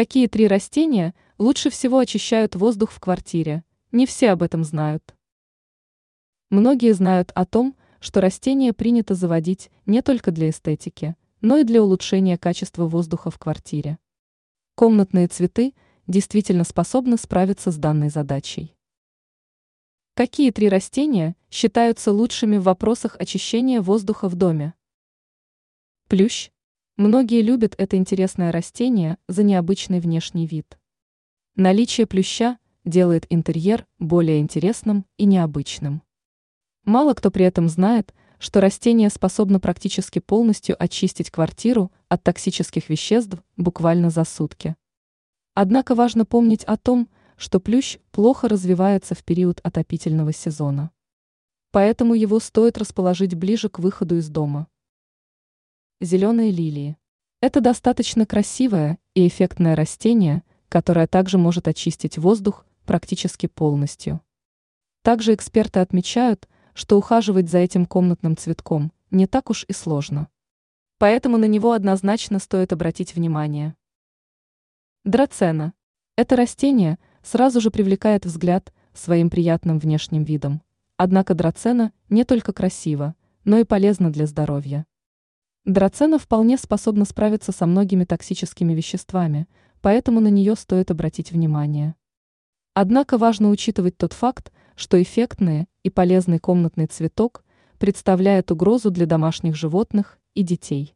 Какие три растения лучше всего очищают воздух в квартире? Не все об этом знают. Многие знают о том, что растения принято заводить не только для эстетики, но и для улучшения качества воздуха в квартире. Комнатные цветы действительно способны справиться с данной задачей. Какие три растения считаются лучшими в вопросах очищения воздуха в доме? Плющ. Многие любят это интересное растение за необычный внешний вид. Наличие плюща делает интерьер более интересным и необычным. Мало кто при этом знает, что растение способно практически полностью очистить квартиру от токсических веществ буквально за сутки. Однако важно помнить о том, что плющ плохо развивается в период отопительного сезона. Поэтому его стоит расположить ближе к выходу из дома. Зеленые лилии. Это достаточно красивое и эффектное растение, которое также может очистить воздух практически полностью. Также эксперты отмечают, что ухаживать за этим комнатным цветком не так уж и сложно. Поэтому на него однозначно стоит обратить внимание. Драцена. Это растение – сразу же привлекает взгляд своим приятным внешним видом. Однако драцена не только красива, но и полезна для здоровья. Драцена вполне способна справиться со многими токсическими веществами, поэтому на нее стоит обратить внимание. Однако важно учитывать тот факт, что эффектный и полезный комнатный цветок представляет угрозу для домашних животных и детей.